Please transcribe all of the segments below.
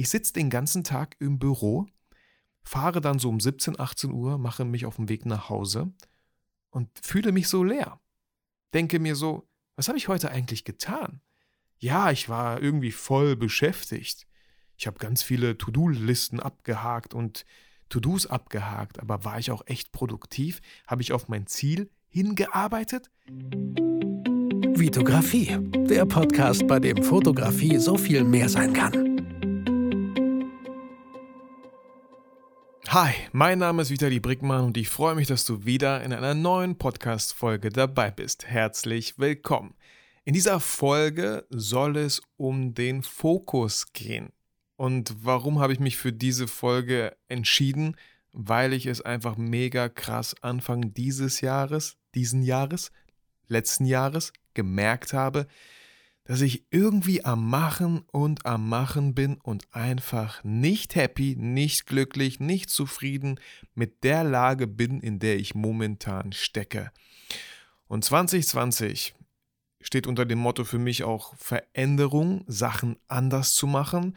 Ich sitze den ganzen Tag im Büro, fahre dann so um 17, 18 Uhr, mache mich auf den Weg nach Hause und fühle mich so leer. Denke mir so, was habe ich heute eigentlich getan? Ja, ich war irgendwie voll beschäftigt. Ich habe ganz viele To-Do-Listen abgehakt und To-Dos abgehakt, aber war ich auch echt produktiv? Habe ich auf mein Ziel hingearbeitet? Vitografie, der Podcast, bei dem Fotografie so viel mehr sein kann. Hi, mein Name ist Vitali Brickmann und ich freue mich, dass du wieder in einer neuen Podcast-Folge dabei bist. Herzlich willkommen. In dieser Folge soll es um den Fokus gehen. Und warum habe ich mich für diese Folge entschieden? Weil ich es einfach mega krass Anfang dieses Jahres, diesen Jahres, letzten Jahres gemerkt habe, dass ich irgendwie am Machen und am Machen bin und einfach nicht happy, nicht glücklich, nicht zufrieden mit der Lage bin, in der ich momentan stecke. Und 2020 steht unter dem Motto für mich auch Veränderung, Sachen anders zu machen,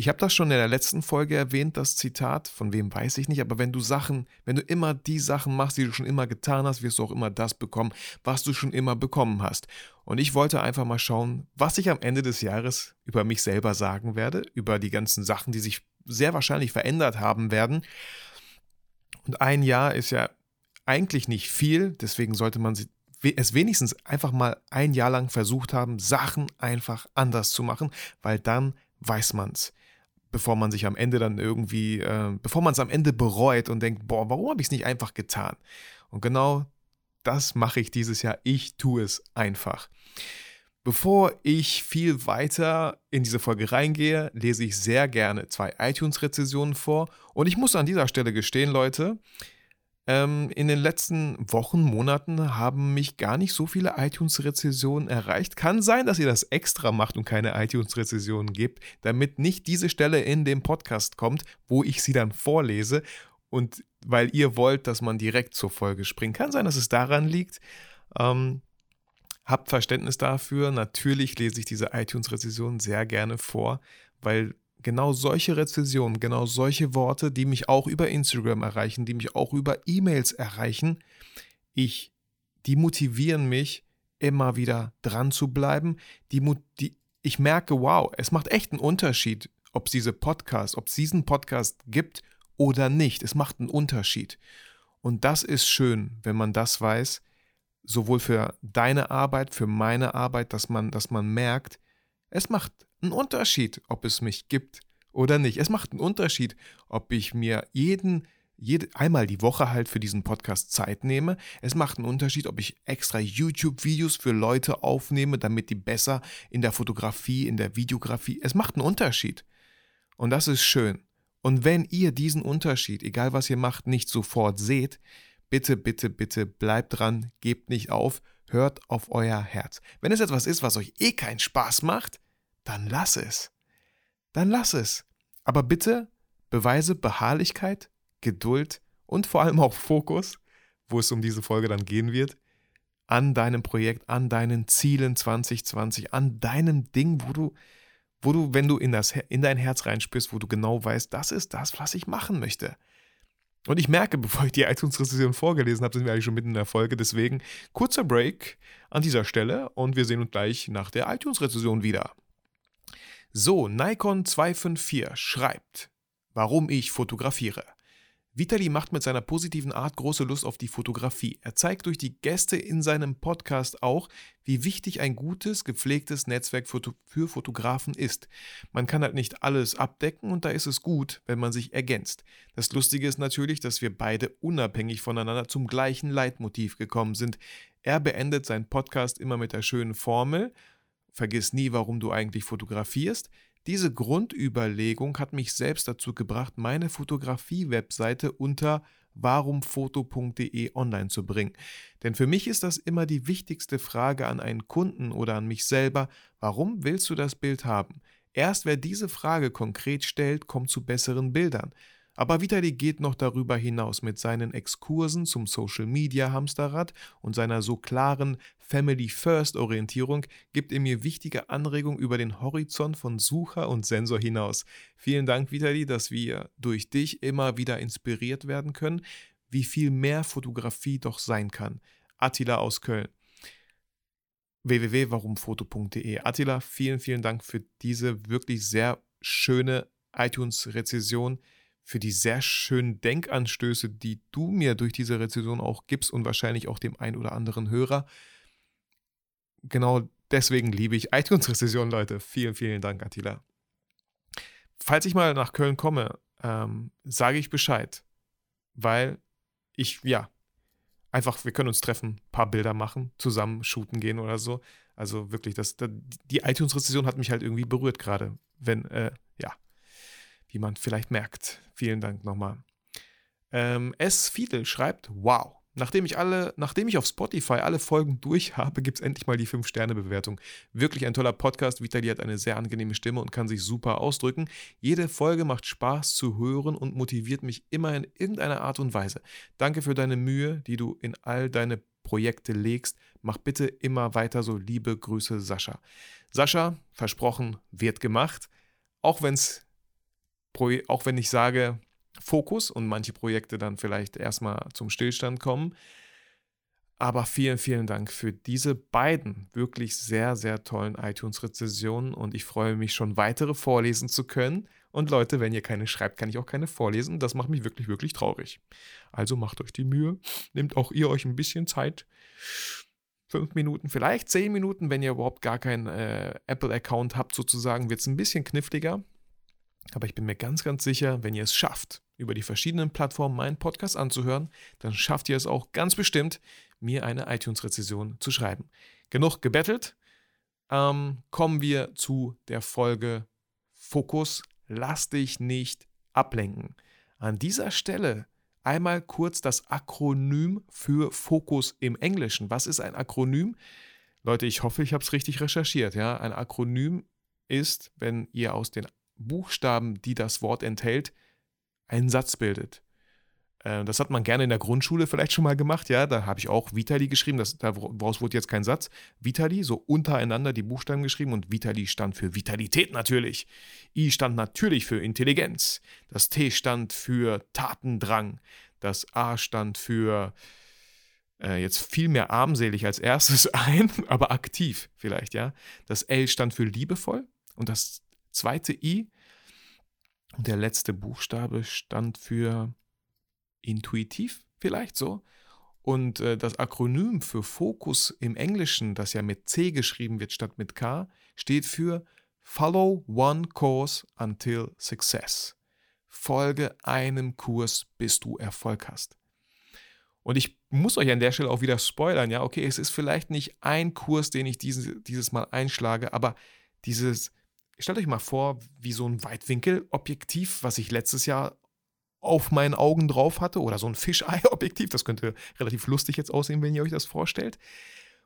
ich habe das schon in der letzten Folge erwähnt, das Zitat, von wem weiß ich nicht, aber wenn du Sachen, wenn du immer die Sachen machst, die du schon immer getan hast, wirst du auch immer das bekommen, was du schon immer bekommen hast. Und ich wollte einfach mal schauen, was ich am Ende des Jahres über mich selber sagen werde, über die ganzen Sachen, die sich sehr wahrscheinlich verändert haben werden. Und ein Jahr ist ja eigentlich nicht viel, deswegen sollte man es wenigstens einfach mal ein Jahr lang versucht haben, Sachen einfach anders zu machen, weil dann weiß man's bevor man sich am Ende dann irgendwie, äh, bevor man es am Ende bereut und denkt, boah, warum habe ich es nicht einfach getan? Und genau das mache ich dieses Jahr. Ich tue es einfach. Bevor ich viel weiter in diese Folge reingehe, lese ich sehr gerne zwei iTunes-Rezessionen vor. Und ich muss an dieser Stelle gestehen, Leute, ähm, in den letzten Wochen, Monaten haben mich gar nicht so viele iTunes-Rezessionen erreicht. Kann sein, dass ihr das extra macht und keine iTunes-Rezessionen gibt, damit nicht diese Stelle in dem Podcast kommt, wo ich sie dann vorlese. Und weil ihr wollt, dass man direkt zur Folge springt. Kann sein, dass es daran liegt. Ähm, habt Verständnis dafür. Natürlich lese ich diese iTunes-Rezessionen sehr gerne vor, weil genau solche Rezessionen, genau solche Worte, die mich auch über Instagram erreichen, die mich auch über E-Mails erreichen, ich, die motivieren mich, immer wieder dran zu bleiben. Die, die, ich merke, wow, es macht echt einen Unterschied, ob es diese Podcast, ob es diesen Podcast gibt oder nicht. Es macht einen Unterschied. Und das ist schön, wenn man das weiß, sowohl für deine Arbeit, für meine Arbeit, dass man, dass man merkt, es macht einen Unterschied, ob es mich gibt oder nicht. Es macht einen Unterschied, ob ich mir jeden, jede, einmal die Woche halt für diesen Podcast Zeit nehme. Es macht einen Unterschied, ob ich extra YouTube-Videos für Leute aufnehme, damit die besser in der Fotografie, in der Videografie. Es macht einen Unterschied. Und das ist schön. Und wenn ihr diesen Unterschied, egal was ihr macht, nicht sofort seht, bitte, bitte, bitte bleibt dran, gebt nicht auf, hört auf euer Herz. Wenn es etwas ist, was euch eh keinen Spaß macht, dann lass es. Dann lass es. Aber bitte beweise Beharrlichkeit, Geduld und vor allem auch Fokus, wo es um diese Folge dann gehen wird, an deinem Projekt, an deinen Zielen 2020, an deinem Ding, wo du, wo du, wenn du in, das, in dein Herz reinspürst, wo du genau weißt, das ist das, was ich machen möchte. Und ich merke, bevor ich die iTunes-Rezession vorgelesen habe, sind wir eigentlich schon mitten in der Folge. Deswegen kurzer Break an dieser Stelle und wir sehen uns gleich nach der iTunes-Rezession wieder. So, Nikon 254 schreibt, warum ich fotografiere. Vitali macht mit seiner positiven Art große Lust auf die Fotografie. Er zeigt durch die Gäste in seinem Podcast auch, wie wichtig ein gutes, gepflegtes Netzwerk für, Fotografen ist. Man kann halt nicht alles abdecken und da ist es gut, wenn man sich ergänzt. Das Lustige ist natürlich, dass wir beide unabhängig voneinander zum gleichen Leitmotiv gekommen sind. Er beendet seinen Podcast immer mit der schönen Formel, vergiss nie, warum du eigentlich fotografierst. Diese Grundüberlegung hat mich selbst dazu gebracht, meine Fotografie-Webseite unter warumfoto.de online zu bringen. Denn für mich ist das immer die wichtigste Frage an einen Kunden oder an mich selber, warum willst du das Bild haben? Erst wer diese Frage konkret stellt, kommt zu besseren Bildern. Aber Vitali geht noch darüber hinaus mit seinen Exkursen zum Social Media Hamsterrad und seiner so klaren Family First Orientierung gibt er mir wichtige Anregungen über den Horizont von Sucher und Sensor hinaus. Vielen Dank, Vitali, dass wir durch dich immer wieder inspiriert werden können, wie viel mehr Fotografie doch sein kann. Attila aus Köln www.warumfoto.de. Attila, vielen, vielen Dank für diese wirklich sehr schöne iTunes-Rezession für die sehr schönen Denkanstöße, die du mir durch diese Rezension auch gibst und wahrscheinlich auch dem ein oder anderen Hörer. Genau deswegen liebe ich iTunes-Rezession, Leute. Vielen, vielen Dank, Attila. Falls ich mal nach Köln komme, ähm, sage ich Bescheid, weil ich, ja, einfach, wir können uns treffen, ein paar Bilder machen, zusammen shooten gehen oder so. Also wirklich, das, die iTunes-Rezession hat mich halt irgendwie berührt gerade, wenn, äh, ja wie man vielleicht merkt. Vielen Dank nochmal. Ähm, S. Fiedel schreibt, wow. Nachdem ich alle, nachdem ich auf Spotify alle Folgen durch habe, gibt es endlich mal die 5-Sterne-Bewertung. Wirklich ein toller Podcast. Vitali hat eine sehr angenehme Stimme und kann sich super ausdrücken. Jede Folge macht Spaß zu hören und motiviert mich immer in irgendeiner Art und Weise. Danke für deine Mühe, die du in all deine Projekte legst. Mach bitte immer weiter so. Liebe Grüße, Sascha. Sascha, versprochen, wird gemacht. Auch wenn es auch wenn ich sage Fokus und manche Projekte dann vielleicht erstmal zum Stillstand kommen. Aber vielen, vielen Dank für diese beiden wirklich sehr, sehr tollen iTunes-Rezessionen und ich freue mich schon weitere vorlesen zu können. Und Leute, wenn ihr keine schreibt, kann ich auch keine vorlesen. Das macht mich wirklich, wirklich traurig. Also macht euch die Mühe, nehmt auch ihr euch ein bisschen Zeit. Fünf Minuten, vielleicht zehn Minuten, wenn ihr überhaupt gar keinen äh, Apple-Account habt, sozusagen, wird es ein bisschen kniffliger. Aber ich bin mir ganz, ganz sicher, wenn ihr es schafft, über die verschiedenen Plattformen meinen Podcast anzuhören, dann schafft ihr es auch ganz bestimmt, mir eine iTunes-Rezession zu schreiben. Genug gebettelt. Ähm, kommen wir zu der Folge Fokus. Lass dich nicht ablenken. An dieser Stelle einmal kurz das Akronym für Fokus im Englischen. Was ist ein Akronym? Leute, ich hoffe, ich habe es richtig recherchiert. Ja? Ein Akronym ist, wenn ihr aus den Buchstaben, die das Wort enthält, einen Satz bildet. Äh, das hat man gerne in der Grundschule vielleicht schon mal gemacht, ja. Da habe ich auch Vitali geschrieben, das, daraus wurde jetzt kein Satz. Vitali, so untereinander die Buchstaben geschrieben und Vitali stand für Vitalität natürlich. I stand natürlich für Intelligenz. Das T stand für Tatendrang. Das A stand für äh, jetzt viel mehr armselig als erstes ein, aber aktiv vielleicht, ja. Das L stand für liebevoll und das zweite I. Und der letzte Buchstabe stand für intuitiv, vielleicht so. Und äh, das Akronym für Fokus im Englischen, das ja mit C geschrieben wird statt mit K, steht für Follow One Course Until Success. Folge einem Kurs, bis du Erfolg hast. Und ich muss euch an der Stelle auch wieder spoilern, ja, okay, es ist vielleicht nicht ein Kurs, den ich dieses, dieses Mal einschlage, aber dieses, Stellt euch mal vor, wie so ein Weitwinkelobjektiv, was ich letztes Jahr auf meinen Augen drauf hatte, oder so ein Fischei-Objektiv, das könnte relativ lustig jetzt aussehen, wenn ihr euch das vorstellt,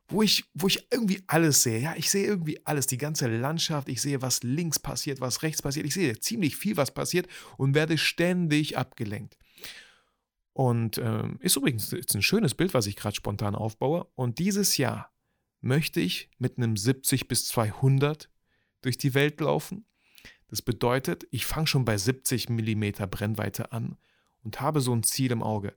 wo ich, wo ich irgendwie alles sehe. Ja, ich sehe irgendwie alles, die ganze Landschaft, ich sehe, was links passiert, was rechts passiert, ich sehe ziemlich viel, was passiert und werde ständig abgelenkt. Und ähm, ist übrigens ist ein schönes Bild, was ich gerade spontan aufbaue. Und dieses Jahr möchte ich mit einem 70 bis 200 durch die Welt laufen. Das bedeutet, ich fange schon bei 70 mm Brennweite an und habe so ein Ziel im Auge.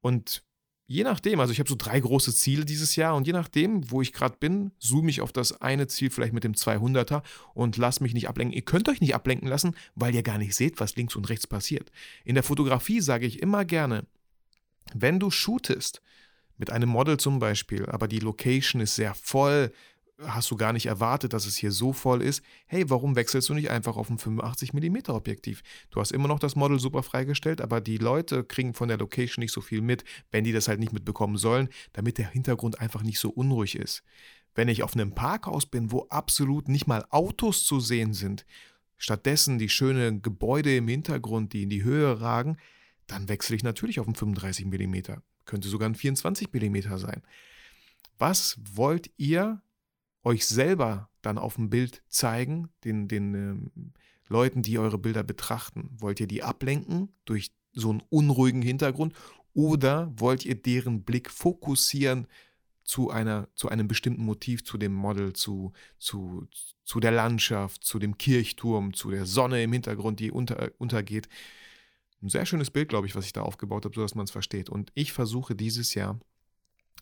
Und je nachdem, also ich habe so drei große Ziele dieses Jahr und je nachdem, wo ich gerade bin, zoome ich auf das eine Ziel vielleicht mit dem 200er und lass mich nicht ablenken. Ihr könnt euch nicht ablenken lassen, weil ihr gar nicht seht, was links und rechts passiert. In der Fotografie sage ich immer gerne, wenn du shootest, mit einem Model zum Beispiel, aber die Location ist sehr voll, hast du gar nicht erwartet, dass es hier so voll ist. Hey, warum wechselst du nicht einfach auf ein 85 mm Objektiv? Du hast immer noch das Model super freigestellt, aber die Leute kriegen von der Location nicht so viel mit, wenn die das halt nicht mitbekommen sollen, damit der Hintergrund einfach nicht so unruhig ist. Wenn ich auf einem Parkhaus bin, wo absolut nicht mal Autos zu sehen sind, stattdessen die schönen Gebäude im Hintergrund, die in die Höhe ragen, dann wechsle ich natürlich auf ein 35 mm. Könnte sogar ein 24 mm sein. Was wollt ihr euch selber dann auf dem Bild zeigen, den, den ähm, Leuten, die eure Bilder betrachten? Wollt ihr die ablenken durch so einen unruhigen Hintergrund oder wollt ihr deren Blick fokussieren zu, einer, zu einem bestimmten Motiv, zu dem Model, zu, zu, zu der Landschaft, zu dem Kirchturm, zu der Sonne im Hintergrund, die unter, untergeht? Ein sehr schönes Bild, glaube ich, was ich da aufgebaut habe, sodass man es versteht. Und ich versuche dieses Jahr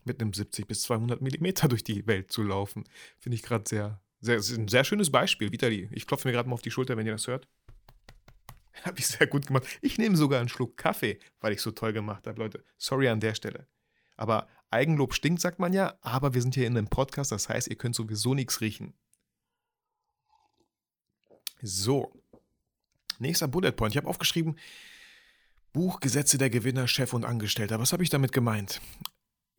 mit einem 70 bis 200 Millimeter durch die Welt zu laufen. Finde ich gerade sehr, sehr, ein sehr schönes Beispiel. Vitali, ich klopfe mir gerade mal auf die Schulter, wenn ihr das hört. Habe ich sehr gut gemacht. Ich nehme sogar einen Schluck Kaffee, weil ich so toll gemacht habe, Leute. Sorry an der Stelle. Aber Eigenlob stinkt, sagt man ja. Aber wir sind hier in einem Podcast, das heißt, ihr könnt sowieso nichts riechen. So. Nächster Bullet Point. Ich habe aufgeschrieben, Buch Gesetze der Gewinner, Chef und Angestellter. Was habe ich damit gemeint?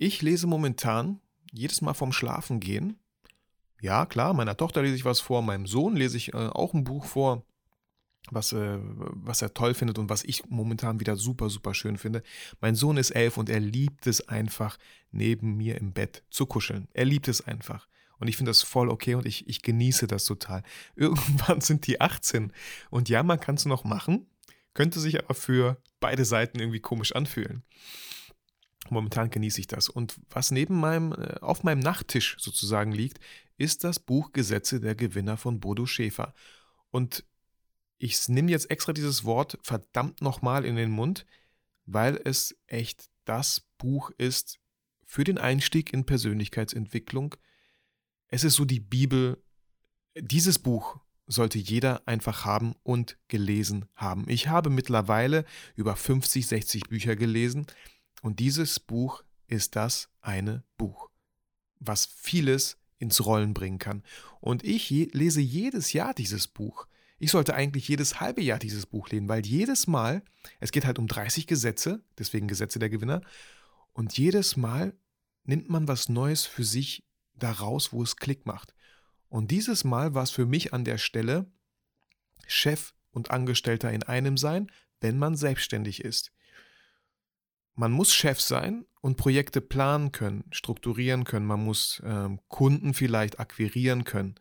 Ich lese momentan jedes Mal vorm Schlafen gehen. Ja, klar, meiner Tochter lese ich was vor, meinem Sohn lese ich äh, auch ein Buch vor, was, äh, was er toll findet und was ich momentan wieder super, super schön finde. Mein Sohn ist elf und er liebt es einfach, neben mir im Bett zu kuscheln. Er liebt es einfach. Und ich finde das voll okay und ich, ich genieße das total. Irgendwann sind die 18 und ja, man kann es noch machen, könnte sich aber für beide Seiten irgendwie komisch anfühlen. Momentan genieße ich das. Und was neben meinem, äh, auf meinem Nachttisch sozusagen liegt, ist das Buch Gesetze der Gewinner von Bodo Schäfer. Und ich nehme jetzt extra dieses Wort verdammt nochmal in den Mund, weil es echt das Buch ist für den Einstieg in Persönlichkeitsentwicklung. Es ist so die Bibel. Dieses Buch sollte jeder einfach haben und gelesen haben. Ich habe mittlerweile über 50, 60 Bücher gelesen und dieses Buch ist das eine Buch, was vieles ins Rollen bringen kann. Und ich lese jedes Jahr dieses Buch. Ich sollte eigentlich jedes halbe Jahr dieses Buch lesen, weil jedes Mal, es geht halt um 30 Gesetze, deswegen Gesetze der Gewinner, und jedes Mal nimmt man was Neues für sich daraus, wo es Klick macht. Und dieses Mal war es für mich an der Stelle, Chef und Angestellter in einem sein, wenn man selbstständig ist. Man muss Chef sein und Projekte planen können, strukturieren können, man muss ähm, Kunden vielleicht akquirieren können.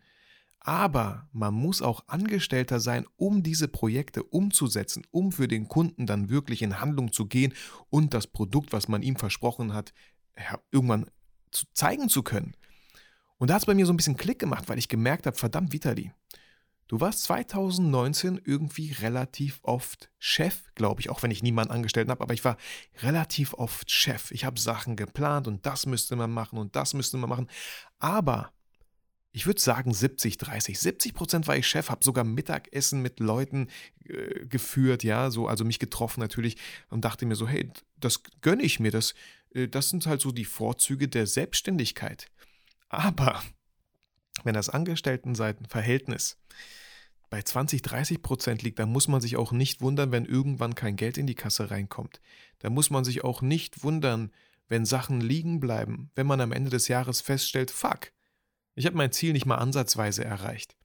Aber man muss auch Angestellter sein, um diese Projekte umzusetzen, um für den Kunden dann wirklich in Handlung zu gehen und das Produkt, was man ihm versprochen hat, irgendwann zu zeigen zu können. Und da hat es bei mir so ein bisschen Klick gemacht, weil ich gemerkt habe, verdammt, Vitali, Du warst 2019 irgendwie relativ oft Chef, glaube ich, auch wenn ich niemanden angestellt habe, aber ich war relativ oft Chef. Ich habe Sachen geplant und das müsste man machen und das müsste man machen. Aber ich würde sagen 70, 30. 70 Prozent war ich Chef, habe sogar Mittagessen mit Leuten äh, geführt, ja, so, also mich getroffen natürlich und dachte mir so, hey, das gönne ich mir, das, äh, das sind halt so die Vorzüge der Selbstständigkeit. Aber wenn das Angestelltenseitenverhältnis bei 20, 30 Prozent liegt, dann muss man sich auch nicht wundern, wenn irgendwann kein Geld in die Kasse reinkommt. Da muss man sich auch nicht wundern, wenn Sachen liegen bleiben, wenn man am Ende des Jahres feststellt, fuck, ich habe mein Ziel nicht mal ansatzweise erreicht.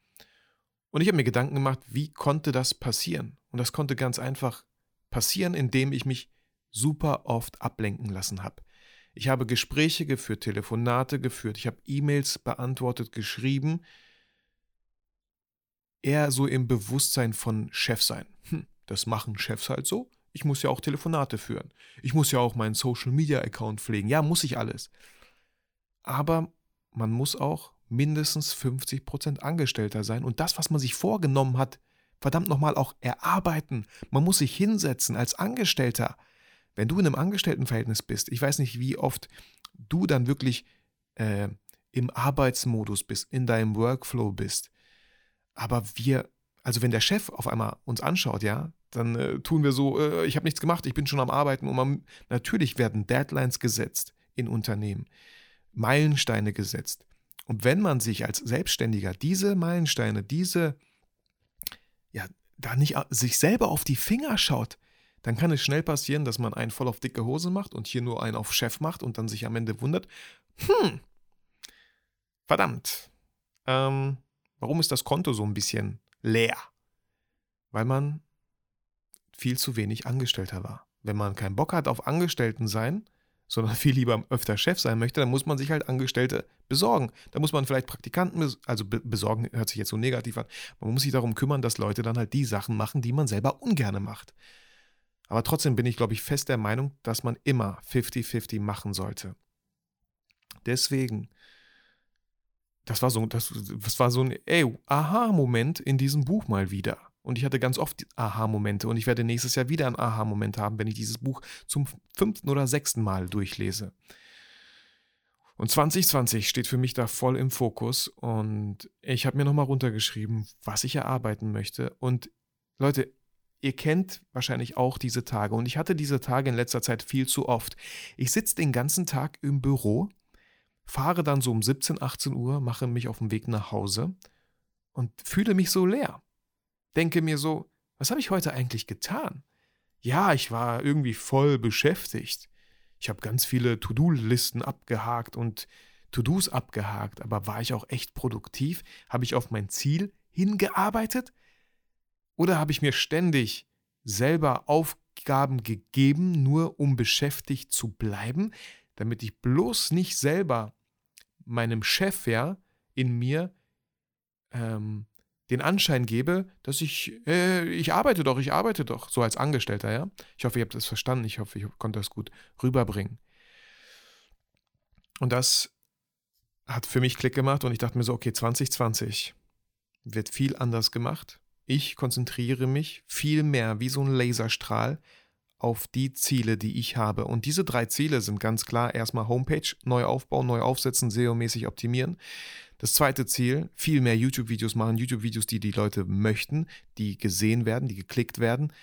Und ich habe mir Gedanken gemacht, wie konnte das passieren? Und das konnte ganz einfach passieren, indem ich mich super oft ablenken lassen habe. Ich habe Gespräche geführt, Telefonate geführt, ich habe E-Mails beantwortet, geschrieben, eher so im Bewusstsein von Chefsein. Hm, das machen Chefs halt so. Ich muss ja auch Telefonate führen. Ich muss ja auch meinen Social Media Account pflegen. Ja, muss ich alles. Aber man muss auch mindestens 50% Angestellter sein und das, was man sich vorgenommen hat, verdammt nochmal auch erarbeiten. Man muss sich hinsetzen als Angestellter. Wenn du in einem Angestelltenverhältnis bist, ich weiß nicht, wie oft du dann wirklich äh, im Arbeitsmodus bist, in deinem Workflow bist, aber wir, also wenn der Chef auf einmal uns anschaut, ja, dann äh, tun wir so, äh, ich habe nichts gemacht, ich bin schon am Arbeiten. Und man, natürlich werden Deadlines gesetzt in Unternehmen, Meilensteine gesetzt. Und wenn man sich als Selbstständiger diese Meilensteine, diese, ja, da nicht sich selber auf die Finger schaut, dann kann es schnell passieren, dass man einen voll auf dicke Hose macht und hier nur einen auf Chef macht und dann sich am Ende wundert, hm, verdammt, ähm, Warum ist das Konto so ein bisschen leer? Weil man viel zu wenig Angestellter war. Wenn man keinen Bock hat auf Angestellten sein, sondern viel lieber öfter Chef sein möchte, dann muss man sich halt Angestellte besorgen. Da muss man vielleicht Praktikanten, also besorgen hört sich jetzt so negativ an. Man muss sich darum kümmern, dass Leute dann halt die Sachen machen, die man selber ungerne macht. Aber trotzdem bin ich, glaube ich, fest der Meinung, dass man immer 50-50 machen sollte. Deswegen, das war so, das, das war so ein Aha-Moment in diesem Buch mal wieder. Und ich hatte ganz oft Aha-Momente und ich werde nächstes Jahr wieder einen Aha-Moment haben, wenn ich dieses Buch zum fünften oder sechsten Mal durchlese. Und 2020 steht für mich da voll im Fokus und ich habe mir nochmal runtergeschrieben, was ich erarbeiten möchte. Und Leute, ihr kennt wahrscheinlich auch diese Tage und ich hatte diese Tage in letzter Zeit viel zu oft. Ich sitze den ganzen Tag im Büro, fahre dann so um 17, 18 Uhr, mache mich auf den Weg nach Hause und fühle mich so leer denke mir so, was habe ich heute eigentlich getan? Ja, ich war irgendwie voll beschäftigt. Ich habe ganz viele To-Do-Listen abgehakt und To-Dos abgehakt, aber war ich auch echt produktiv? Habe ich auf mein Ziel hingearbeitet? Oder habe ich mir ständig selber Aufgaben gegeben, nur um beschäftigt zu bleiben, damit ich bloß nicht selber meinem Chef ja in mir ähm, den Anschein gebe, dass ich, äh, ich arbeite doch, ich arbeite doch, so als Angestellter, ja. Ich hoffe, ihr habt das verstanden, ich hoffe, ich konnte das gut rüberbringen. Und das hat für mich Klick gemacht und ich dachte mir so, okay, 2020 wird viel anders gemacht. Ich konzentriere mich viel mehr wie so ein Laserstrahl auf die Ziele, die ich habe. Und diese drei Ziele sind ganz klar erstmal Homepage neu aufbauen, neu aufsetzen, SEO-mäßig optimieren. Das zweite Ziel, viel mehr YouTube-Videos machen, YouTube-Videos, die die Leute möchten, die gesehen werden, die geklickt werden.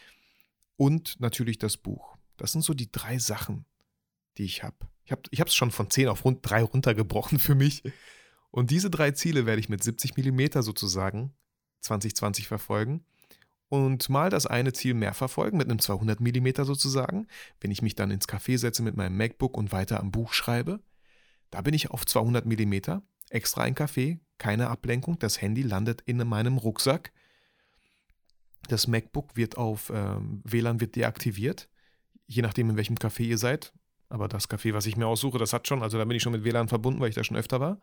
Und natürlich das Buch. Das sind so die drei Sachen, die ich habe. Ich habe es schon von 10 auf rund 3 runtergebrochen für mich. Und diese drei Ziele werde ich mit 70 mm sozusagen 2020 verfolgen und mal das eine Ziel mehr verfolgen mit einem 200 mm sozusagen, wenn ich mich dann ins Café setze mit meinem MacBook und weiter am Buch schreibe. Da bin ich auf 200 mm extra ein Café, keine Ablenkung, das Handy landet in meinem Rucksack. Das MacBook wird auf äh, WLAN wird deaktiviert, je nachdem in welchem Café ihr seid. Aber das Café, was ich mir aussuche, das hat schon, also da bin ich schon mit WLAN verbunden, weil ich da schon öfter war.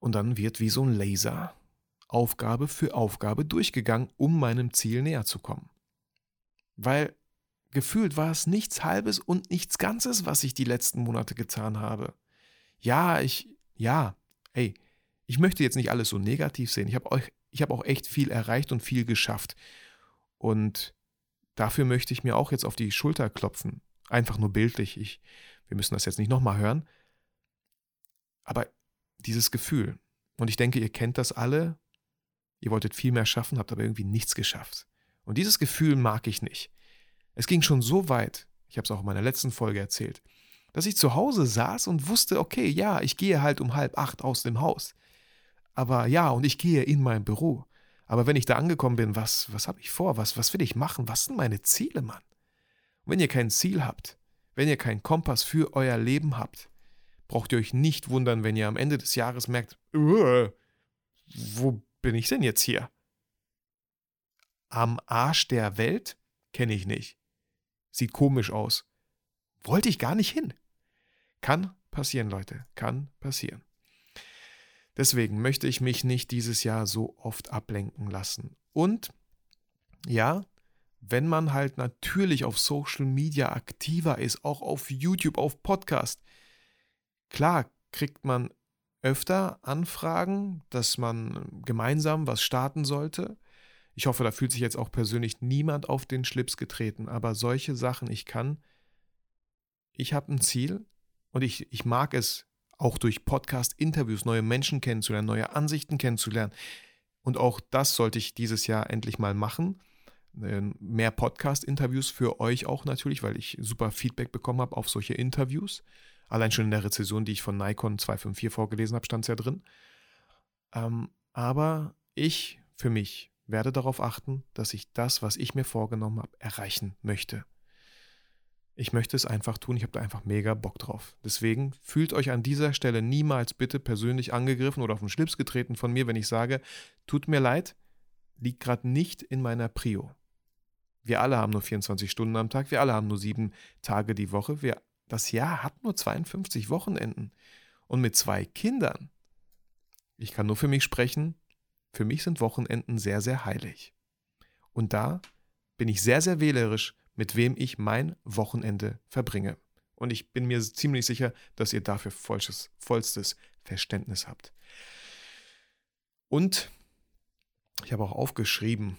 Und dann wird wie so ein Laser Aufgabe für Aufgabe durchgegangen, um meinem Ziel näher zu kommen. Weil gefühlt war es nichts Halbes und nichts Ganzes, was ich die letzten Monate getan habe. Ja, ich, ja, ey, ich möchte jetzt nicht alles so negativ sehen. Ich habe auch, hab auch echt viel erreicht und viel geschafft. Und dafür möchte ich mir auch jetzt auf die Schulter klopfen. Einfach nur bildlich. Ich, wir müssen das jetzt nicht nochmal hören. Aber dieses Gefühl, und ich denke, ihr kennt das alle, ihr wolltet viel mehr schaffen, habt aber irgendwie nichts geschafft. Und dieses Gefühl mag ich nicht. Es ging schon so weit, ich habe es auch in meiner letzten Folge erzählt, dass ich zu Hause saß und wusste, okay, ja, ich gehe halt um halb acht aus dem Haus. Aber ja, und ich gehe in mein Büro. Aber wenn ich da angekommen bin, was, was habe ich vor? Was, was will ich machen? Was sind meine Ziele, Mann? Und wenn ihr kein Ziel habt, wenn ihr keinen Kompass für euer Leben habt, braucht ihr euch nicht wundern, wenn ihr am Ende des Jahres merkt, wo bin ich denn jetzt hier? Am Arsch der Welt? Kenne ich nicht. Sieht komisch aus. Wollte ich gar nicht hin. Kann passieren, Leute, kann passieren. Deswegen möchte ich mich nicht dieses Jahr so oft ablenken lassen. Und ja, wenn man halt natürlich auf Social Media aktiver ist, auch auf YouTube, auf Podcast, klar kriegt man öfter Anfragen, dass man gemeinsam was starten sollte. Ich hoffe, da fühlt sich jetzt auch persönlich niemand auf den Schlips getreten, aber solche Sachen, ich kann, ich habe ein Ziel, und ich, ich mag es, auch durch Podcast-Interviews neue Menschen kennenzulernen, neue Ansichten kennenzulernen. Und auch das sollte ich dieses Jahr endlich mal machen. Ähm, mehr Podcast-Interviews für euch auch natürlich, weil ich super Feedback bekommen habe auf solche Interviews. Allein schon in der Rezession, die ich von Nikon 254 vorgelesen habe, stand es ja drin. Ähm, aber ich für mich werde darauf achten, dass ich das, was ich mir vorgenommen habe, erreichen möchte. Ich möchte es einfach tun, ich habe da einfach mega Bock drauf. Deswegen fühlt euch an dieser Stelle niemals bitte persönlich angegriffen oder auf den Schlips getreten von mir, wenn ich sage, tut mir leid, liegt gerade nicht in meiner Prio. Wir alle haben nur 24 Stunden am Tag, wir alle haben nur sieben Tage die Woche, wir das Jahr hat nur 52 Wochenenden. Und mit zwei Kindern, ich kann nur für mich sprechen, für mich sind Wochenenden sehr, sehr heilig. Und da bin ich sehr, sehr wählerisch, mit wem ich mein Wochenende verbringe. Und ich bin mir ziemlich sicher, dass ihr dafür vollstes, vollstes Verständnis habt. Und ich habe auch aufgeschrieben,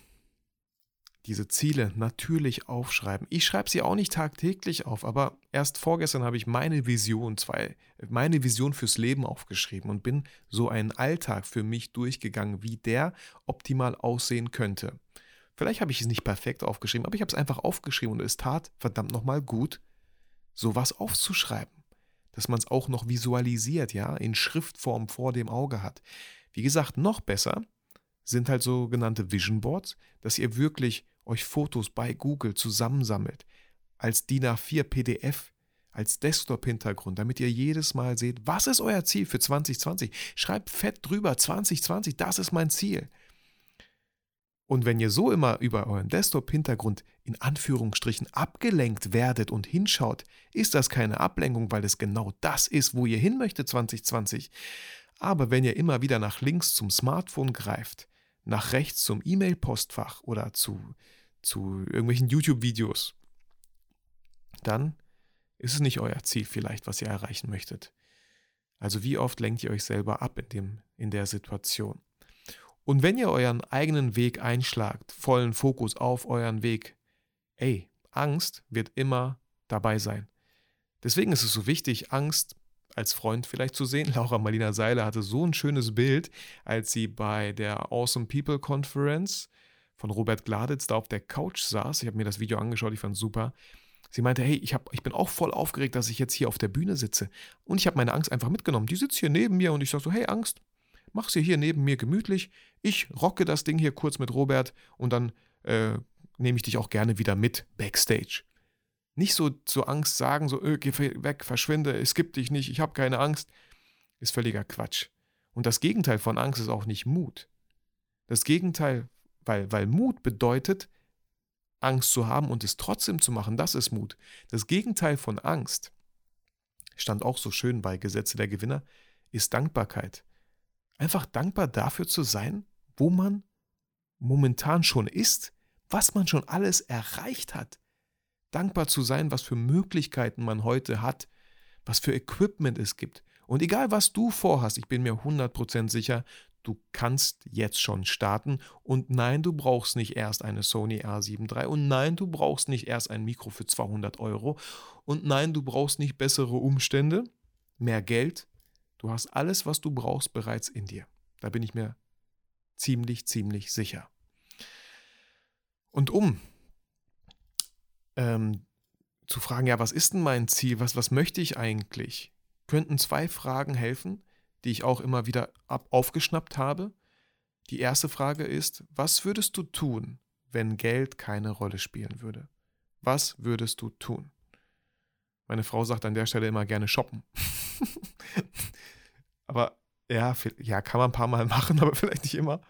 diese Ziele natürlich aufschreiben. Ich schreibe sie auch nicht tagtäglich auf, aber erst vorgestern habe ich meine Vision, zwei, meine Vision fürs Leben aufgeschrieben und bin so einen Alltag für mich durchgegangen, wie der optimal aussehen könnte. Vielleicht habe ich es nicht perfekt aufgeschrieben, aber ich habe es einfach aufgeschrieben und es tat verdammt nochmal gut, sowas aufzuschreiben. Dass man es auch noch visualisiert, ja, in Schriftform vor dem Auge hat. Wie gesagt, noch besser sind halt sogenannte Vision Boards, dass ihr wirklich euch Fotos bei Google zusammensammelt, als DIN A4 PDF, als Desktop-Hintergrund, damit ihr jedes Mal seht, was ist euer Ziel für 2020. Schreibt fett drüber, 2020, das ist mein Ziel. Und wenn ihr so immer über euren Desktop-Hintergrund in Anführungsstrichen abgelenkt werdet und hinschaut, ist das keine Ablenkung, weil es genau das ist, wo ihr hin möchtet 2020. Aber wenn ihr immer wieder nach links zum Smartphone greift, nach rechts zum E-Mail-Postfach oder zu, zu irgendwelchen YouTube-Videos, dann ist es nicht euer Ziel vielleicht, was ihr erreichen möchtet. Also wie oft lenkt ihr euch selber ab in, dem, in der Situation? Und wenn ihr euren eigenen Weg einschlagt, vollen Fokus auf euren Weg, ey, Angst wird immer dabei sein. Deswegen ist es so wichtig, Angst als Freund vielleicht zu sehen. Laura Marlina Seiler hatte so ein schönes Bild, als sie bei der Awesome People Conference von Robert Gladitz da auf der Couch saß. Ich habe mir das Video angeschaut, ich fand es super. Sie meinte, hey, ich, hab, ich bin auch voll aufgeregt, dass ich jetzt hier auf der Bühne sitze. Und ich habe meine Angst einfach mitgenommen. Die sitzt hier neben mir und ich sage so, hey Angst, mach sie hier neben mir gemütlich. Ich rocke das Ding hier kurz mit Robert und dann äh, nehme ich dich auch gerne wieder mit backstage. Nicht so zur Angst sagen, so, öh, geh weg, verschwinde, es gibt dich nicht, ich habe keine Angst, ist völliger Quatsch. Und das Gegenteil von Angst ist auch nicht Mut. Das Gegenteil, weil, weil Mut bedeutet, Angst zu haben und es trotzdem zu machen, das ist Mut. Das Gegenteil von Angst, stand auch so schön bei Gesetze der Gewinner, ist Dankbarkeit. Einfach dankbar dafür zu sein, wo man momentan schon ist, was man schon alles erreicht hat dankbar zu sein, was für Möglichkeiten man heute hat, was für Equipment es gibt. Und egal, was du vorhast, ich bin mir 100% sicher, du kannst jetzt schon starten. Und nein, du brauchst nicht erst eine Sony A7 III. Und nein, du brauchst nicht erst ein Mikro für 200 Euro. Und nein, du brauchst nicht bessere Umstände, mehr Geld. Du hast alles, was du brauchst, bereits in dir. Da bin ich mir ziemlich, ziemlich sicher. Und um ähm, zu fragen, ja, was ist denn mein Ziel? Was, was möchte ich eigentlich? Könnten zwei Fragen helfen, die ich auch immer wieder ab aufgeschnappt habe. Die erste Frage ist, was würdest du tun, wenn Geld keine Rolle spielen würde? Was würdest du tun? Meine Frau sagt an der Stelle immer gerne shoppen. aber ja, ja, kann man ein paar Mal machen, aber vielleicht nicht immer.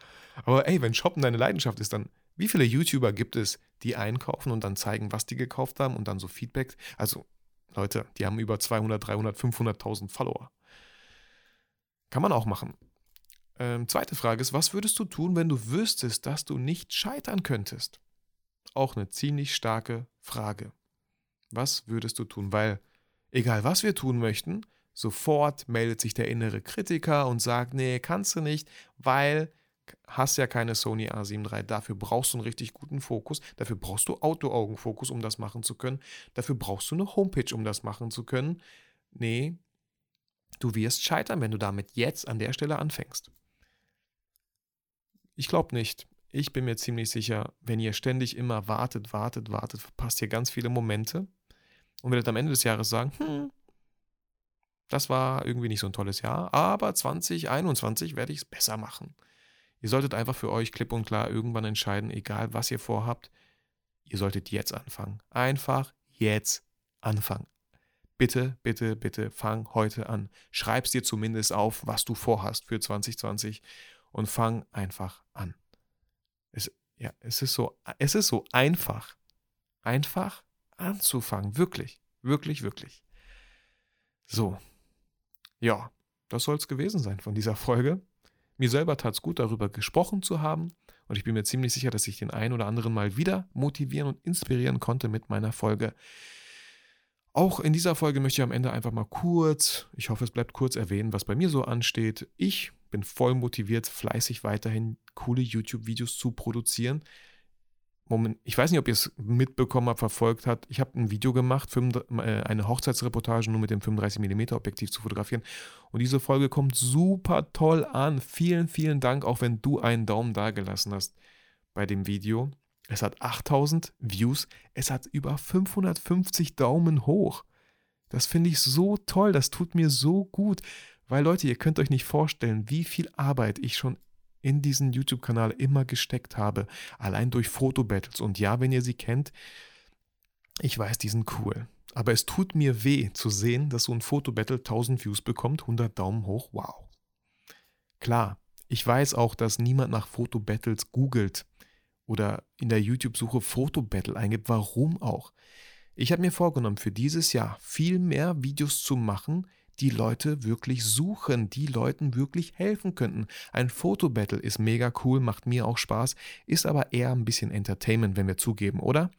Aber ey, wenn Shoppen deine Leidenschaft ist, dann wie viele YouTuber gibt es, die einkaufen und dann zeigen, was die gekauft haben und dann so Feedback? Also, Leute, die haben über 200, 300, 500.000 Follower. Kann man auch machen. Ähm, zweite Frage ist, was würdest du tun, wenn du wüsstest, dass du nicht scheitern könntest? Auch eine ziemlich starke Frage. Was würdest du tun? Weil, egal was wir tun möchten, sofort meldet sich der innere Kritiker und sagt, nee, kannst du nicht, weil hast ja keine Sony A7 III. Dafür brauchst du einen richtig guten Fokus. Dafür brauchst du Autoaugenfokus, um das machen zu können. Dafür brauchst du eine Homepage, um das machen zu können. Nee, du wirst scheitern, wenn du damit jetzt an der Stelle anfängst. Ich glaube nicht. Ich bin mir ziemlich sicher, wenn ihr ständig immer wartet, wartet, wartet, verpasst ihr ganz viele Momente und werdet am Ende des Jahres sagen, hm, das war irgendwie nicht so ein tolles Jahr, aber 2021 werde ich es besser machen. Ihr solltet einfach für euch klipp und klar irgendwann entscheiden, egal was ihr vorhabt, ihr solltet jetzt anfangen. Einfach jetzt anfangen. Bitte, bitte, bitte fang heute an. Schreib's dir zumindest auf, was du vorhast für 2020 und fang einfach an. Es, ja, es, ist so, es ist so einfach. Einfach anzufangen. Wirklich, wirklich, wirklich. So. Ja, das soll es gewesen sein von dieser Folge. Mir selber tat es gut, darüber gesprochen zu haben. Und ich bin mir ziemlich sicher, dass ich den einen oder anderen mal wieder motivieren und inspirieren konnte mit meiner Folge. Auch in dieser Folge möchte ich am Ende einfach mal kurz, ich hoffe, es bleibt kurz erwähnen, was bei mir so ansteht. Ich bin voll motiviert, fleißig weiterhin coole YouTube-Videos zu produzieren. Moment, ich weiß nicht, ob ihr es mitbekommen habt, verfolgt habt. Ich habe ein Video gemacht, äh, eine Hochzeitsreportage nur mit dem 35mm Objektiv zu fotografieren. Und diese Folge kommt super toll an. Vielen, vielen Dank, auch wenn du einen Daumen da gelassen hast bei dem Video. Es hat 8000 Views. Es hat über 550 Daumen hoch. Das finde ich so toll. Das tut mir so gut. Weil Leute, ihr könnt euch nicht vorstellen, wie viel Arbeit ich schon in diesen YouTube-Kanal immer gesteckt habe. Allein durch Fotobattles. Und ja, wenn ihr sie kennt, ich weiß, die sind cool. Aber es tut mir weh zu sehen, dass so ein Fotobattle 1000 Views bekommt, 100 Daumen hoch. Wow. Klar, ich weiß auch, dass niemand nach Fotobattles googelt oder in der YouTube-Suche Fotobattle eingibt. Warum auch? Ich habe mir vorgenommen, für dieses Jahr viel mehr Videos zu machen, die Leute wirklich suchen, die Leuten wirklich helfen könnten. Ein Fotobattle ist mega cool, macht mir auch Spaß, ist aber eher ein bisschen Entertainment, wenn wir zugeben, oder?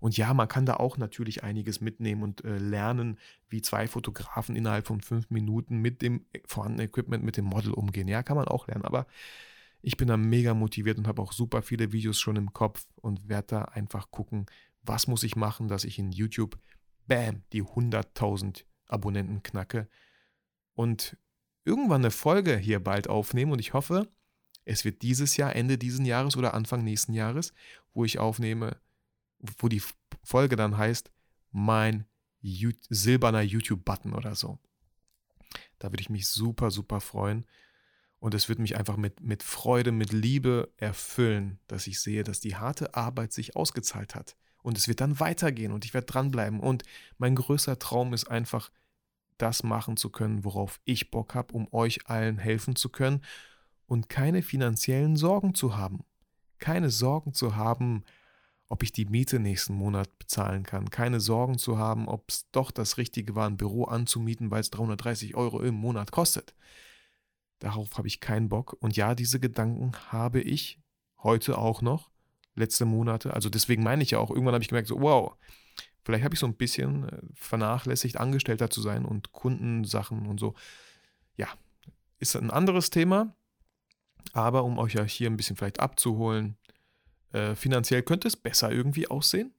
Und ja, man kann da auch natürlich einiges mitnehmen und äh, lernen, wie zwei Fotografen innerhalb von fünf Minuten mit dem vorhandenen Equipment, mit dem Model umgehen. Ja, kann man auch lernen, aber ich bin da mega motiviert und habe auch super viele Videos schon im Kopf und werde da einfach gucken, was muss ich machen, dass ich in YouTube, bam, die 100.000 Abonnenten knacke und irgendwann eine Folge hier bald aufnehmen und ich hoffe, es wird dieses Jahr, Ende dieses Jahres oder Anfang nächsten Jahres, wo ich aufnehme, wo die Folge dann heißt, mein silberner YouTube-Button oder so. Da würde ich mich super, super freuen. Und es wird mich einfach mit, mit Freude, mit Liebe erfüllen, dass ich sehe, dass die harte Arbeit sich ausgezahlt hat. Und es wird dann weitergehen und ich werde dranbleiben. Und mein größter Traum ist einfach, das machen zu können, worauf ich Bock habe, um euch allen helfen zu können und keine finanziellen Sorgen zu haben. Keine Sorgen zu haben, ob ich die Miete nächsten Monat bezahlen kann. Keine Sorgen zu haben, ob es doch das Richtige war, ein Büro anzumieten, weil es 330 Euro im Monat kostet. Darauf habe ich keinen Bock. Und ja, diese Gedanken habe ich heute auch noch, letzte Monate. Also deswegen meine ich ja auch, irgendwann habe ich gemerkt, so, wow, Vielleicht habe ich so ein bisschen äh, vernachlässigt, Angestellter zu sein und Kundensachen und so. Ja, ist ein anderes Thema. Aber um euch ja hier ein bisschen vielleicht abzuholen, äh, finanziell könnte es besser irgendwie aussehen.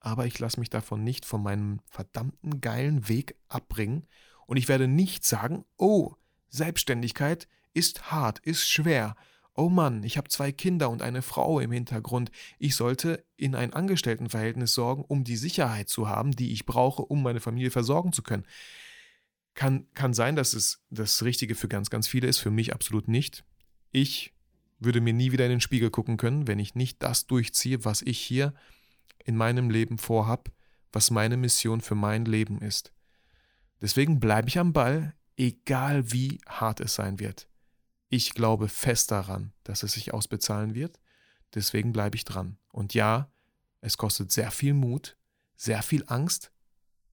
Aber ich lasse mich davon nicht von meinem verdammten geilen Weg abbringen. Und ich werde nicht sagen, oh, Selbstständigkeit ist hart, ist schwer oh Mann, ich habe zwei Kinder und eine Frau im Hintergrund, ich sollte in ein Angestelltenverhältnis sorgen, um die Sicherheit zu haben, die ich brauche, um meine Familie versorgen zu können. Kann, kann sein, dass es das Richtige für ganz, ganz viele ist, für mich absolut nicht. Ich würde mir nie wieder in den Spiegel gucken können, wenn ich nicht das durchziehe, was ich hier in meinem Leben vorhab, was meine Mission für mein Leben ist. Deswegen bleibe ich am Ball, egal wie hart es sein wird. Ich glaube fest daran, dass es sich ausbezahlen wird. Deswegen bleibe ich dran. Und ja, es kostet sehr viel Mut, sehr viel Angst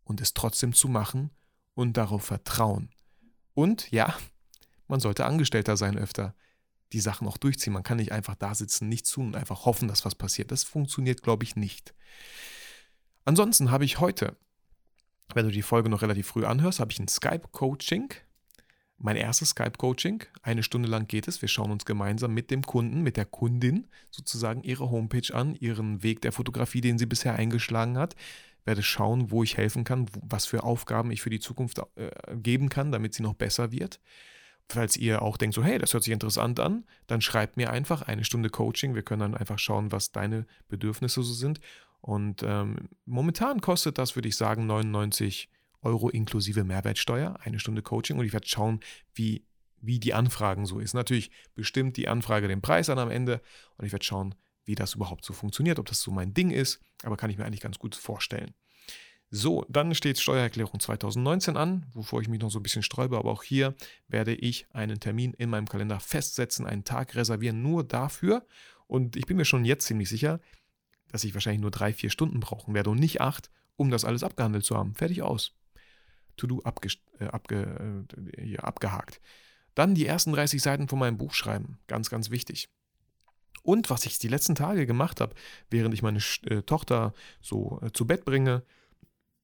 und es trotzdem zu machen und darauf vertrauen. Und ja, man sollte Angestellter sein öfter. Die Sachen auch durchziehen. Man kann nicht einfach da sitzen, nichts tun und einfach hoffen, dass was passiert. Das funktioniert, glaube ich, nicht. Ansonsten habe ich heute, wenn du die Folge noch relativ früh anhörst, habe ich ein Skype-Coaching mein erstes Skype-Coaching. Eine Stunde lang geht es. Wir schauen uns gemeinsam mit dem Kunden, mit der Kundin sozusagen ihre Homepage an, ihren Weg der Fotografie, den sie bisher eingeschlagen hat. Werde schauen, wo ich helfen kann, was für Aufgaben ich für die Zukunft äh, geben kann, damit sie noch besser wird. Falls ihr auch denkt, so, hey, das hört sich interessant an, dann schreibt mir einfach eine Stunde Coaching. Wir können dann einfach schauen, was deine Bedürfnisse so sind. Und ähm, momentan kostet das, würde ich sagen, 99 Euro. Euro inklusive Mehrwertsteuer, eine Stunde Coaching und ich werde schauen, wie, wie die Anfragen so ist. Natürlich bestimmt die Anfrage den Preis an am Ende und ich werde schauen, wie das überhaupt so funktioniert, ob das so mein Ding ist, aber kann ich mir eigentlich ganz gut vorstellen. So, dann steht Steuererklärung 2019 an, wovor ich mich noch so ein bisschen sträube, aber auch hier werde ich einen Termin in meinem Kalender festsetzen, einen Tag reservieren, nur dafür. Und ich bin mir schon jetzt ziemlich sicher, dass ich wahrscheinlich nur drei, vier Stunden brauchen werde und nicht acht, um das alles abgehandelt zu haben. Fertig aus. To-Do abge, äh, abge, äh, abgehakt. Dann die ersten 30 Seiten von meinem Buch schreiben. Ganz, ganz wichtig. Und was ich die letzten Tage gemacht habe, während ich meine äh, Tochter so äh, zu Bett bringe,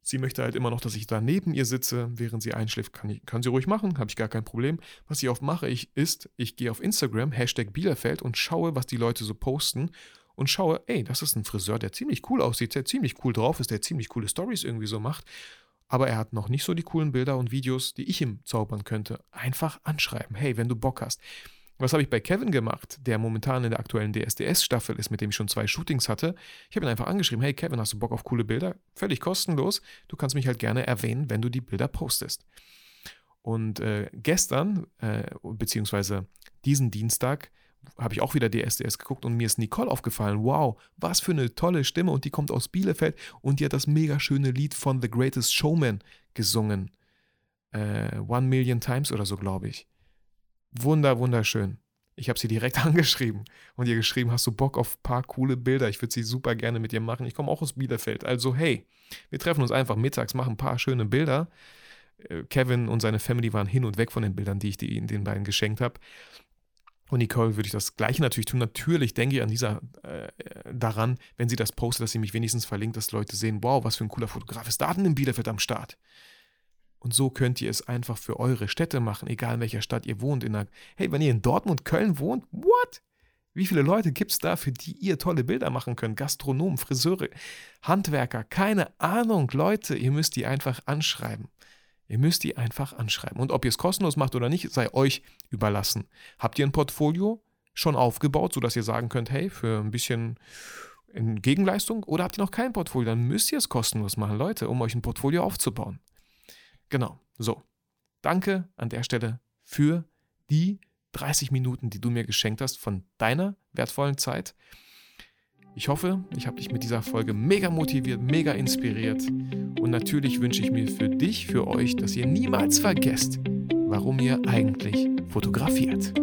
sie möchte halt immer noch, dass ich da neben ihr sitze, während sie einschläft. Kann, ich, kann sie ruhig machen, habe ich gar kein Problem. Was ich oft mache, ich, ist, ich gehe auf Instagram, Hashtag Bielefeld und schaue, was die Leute so posten und schaue, ey, das ist ein Friseur, der ziemlich cool aussieht, der ziemlich cool drauf ist, der ziemlich coole Stories irgendwie so macht. Aber er hat noch nicht so die coolen Bilder und Videos, die ich ihm zaubern könnte. Einfach anschreiben. Hey, wenn du Bock hast. Was habe ich bei Kevin gemacht, der momentan in der aktuellen DSDS-Staffel ist, mit dem ich schon zwei Shootings hatte? Ich habe ihn einfach angeschrieben, hey Kevin, hast du Bock auf coole Bilder? Völlig kostenlos. Du kannst mich halt gerne erwähnen, wenn du die Bilder postest. Und äh, gestern, äh, beziehungsweise diesen Dienstag, habe ich auch wieder DSDS geguckt und mir ist Nicole aufgefallen. Wow, was für eine tolle Stimme und die kommt aus Bielefeld und die hat das mega schöne Lied von The Greatest Showman gesungen. Äh, One Million Times oder so, glaube ich. Wunder, wunderschön. Ich habe sie direkt angeschrieben und ihr geschrieben, hast du Bock auf ein paar coole Bilder? Ich würde sie super gerne mit dir machen. Ich komme auch aus Bielefeld. Also hey, wir treffen uns einfach mittags, machen ein paar schöne Bilder. Äh, Kevin und seine Family waren hin und weg von den Bildern, die ich den beiden geschenkt habe. Und Nicole würde ich das gleiche natürlich tun. Natürlich denke ich an dieser äh, daran, wenn sie das postet, dass sie mich wenigstens verlinkt, dass Leute sehen, wow, was für ein cooler Fotograf ist da denn in Bielefeld am Start. Und so könnt ihr es einfach für eure Städte machen, egal in welcher Stadt ihr wohnt. In der, hey, wenn ihr in Dortmund, Köln wohnt, what? Wie viele Leute gibt es da, für die ihr tolle Bilder machen könnt? Gastronomen, Friseure, Handwerker, keine Ahnung, Leute, ihr müsst die einfach anschreiben. Ihr müsst die einfach anschreiben. Und ob ihr es kostenlos macht oder nicht, sei euch überlassen. Habt ihr ein Portfolio schon aufgebaut, sodass ihr sagen könnt, hey, für ein bisschen in Gegenleistung? Oder habt ihr noch kein Portfolio? Dann müsst ihr es kostenlos machen, Leute, um euch ein Portfolio aufzubauen. Genau, so. Danke an der Stelle für die 30 Minuten, die du mir geschenkt hast von deiner wertvollen Zeit. Ich hoffe, ich habe dich mit dieser Folge mega motiviert, mega inspiriert. Und natürlich wünsche ich mir für dich, für euch, dass ihr niemals vergesst, warum ihr eigentlich fotografiert.